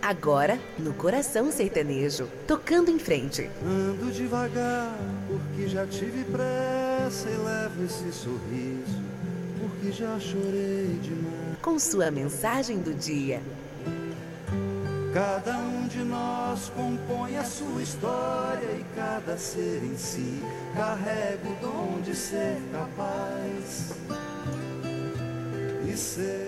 Agora, no coração sertanejo, tocando em frente. Ando devagar, porque já tive pressa e levo esse sorriso, porque já chorei demais. Com sua mensagem do dia. Cada um de nós compõe a sua história e cada ser em si carrega o dom de ser capaz e ser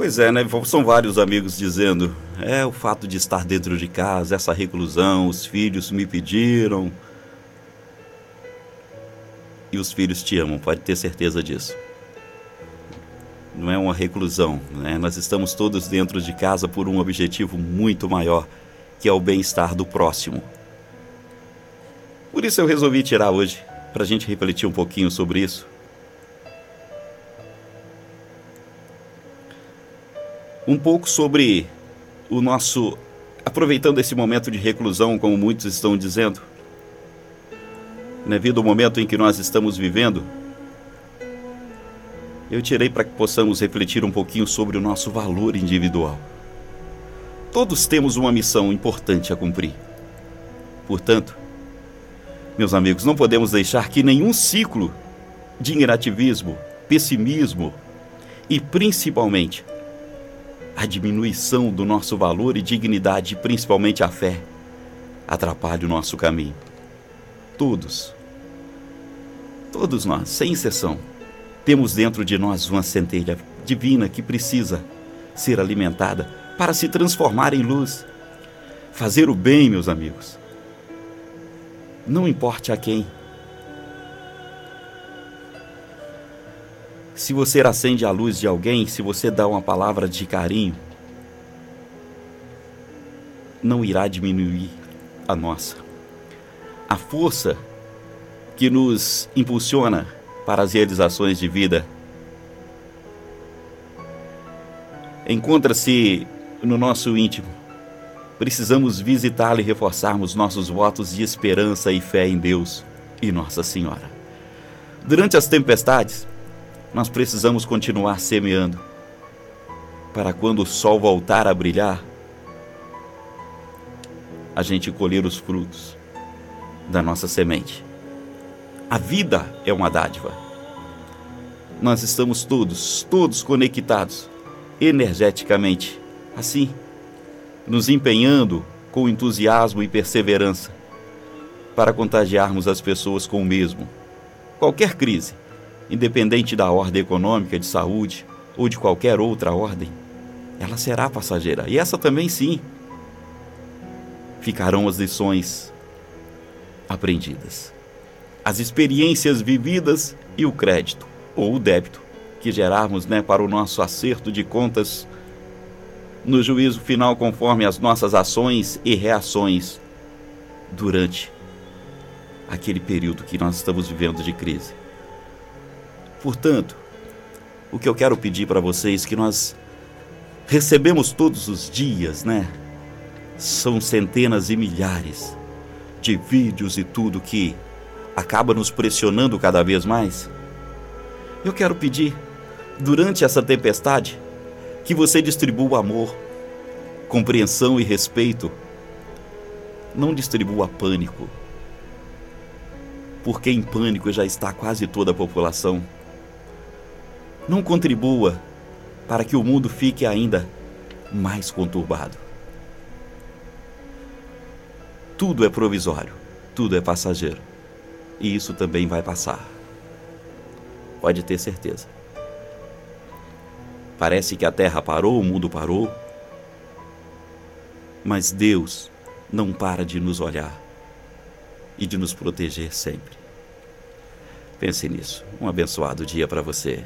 Pois é, né? São vários amigos dizendo: é o fato de estar dentro de casa, essa reclusão, os filhos me pediram. E os filhos te amam, pode ter certeza disso não é uma reclusão. Né? Nós estamos todos dentro de casa por um objetivo muito maior, que é o bem-estar do próximo. Por isso eu resolvi tirar hoje, para a gente refletir um pouquinho sobre isso. Um pouco sobre o nosso. Aproveitando esse momento de reclusão, como muitos estão dizendo, devido ao momento em que nós estamos vivendo, eu tirei para que possamos refletir um pouquinho sobre o nosso valor individual. Todos temos uma missão importante a cumprir. Portanto, meus amigos, não podemos deixar que nenhum ciclo de ingrativismo, pessimismo e principalmente a diminuição do nosso valor e dignidade, principalmente a fé, atrapalhe o nosso caminho. Todos, todos nós, sem exceção, temos dentro de nós uma centelha divina que precisa ser alimentada para se transformar em luz. Fazer o bem, meus amigos. Não importe a quem. Se você acende a luz de alguém, se você dá uma palavra de carinho, não irá diminuir a nossa. A força que nos impulsiona para as realizações de vida. Encontra-se no nosso íntimo. Precisamos visitá-lo e reforçarmos nossos votos de esperança e fé em Deus e Nossa Senhora. Durante as tempestades, nós precisamos continuar semeando, para quando o sol voltar a brilhar, a gente colher os frutos da nossa semente. A vida é uma dádiva. Nós estamos todos, todos conectados energeticamente, assim, nos empenhando com entusiasmo e perseverança para contagiarmos as pessoas com o mesmo. Qualquer crise, independente da ordem econômica, de saúde ou de qualquer outra ordem, ela será passageira. E essa também sim. Ficarão as lições aprendidas as experiências vividas e o crédito ou o débito que gerarmos né, para o nosso acerto de contas no juízo final conforme as nossas ações e reações durante aquele período que nós estamos vivendo de crise. Portanto, o que eu quero pedir para vocês é que nós recebemos todos os dias, né? São centenas e milhares de vídeos e tudo que acaba nos pressionando cada vez mais? Eu quero pedir, durante essa tempestade, que você distribua amor, compreensão e respeito. Não distribua pânico, porque em pânico já está quase toda a população. Não contribua para que o mundo fique ainda mais conturbado. Tudo é provisório, tudo é passageiro e isso também vai passar. Pode ter certeza. Parece que a terra parou, o mundo parou, mas Deus não para de nos olhar e de nos proteger sempre. Pense nisso. Um abençoado dia para você.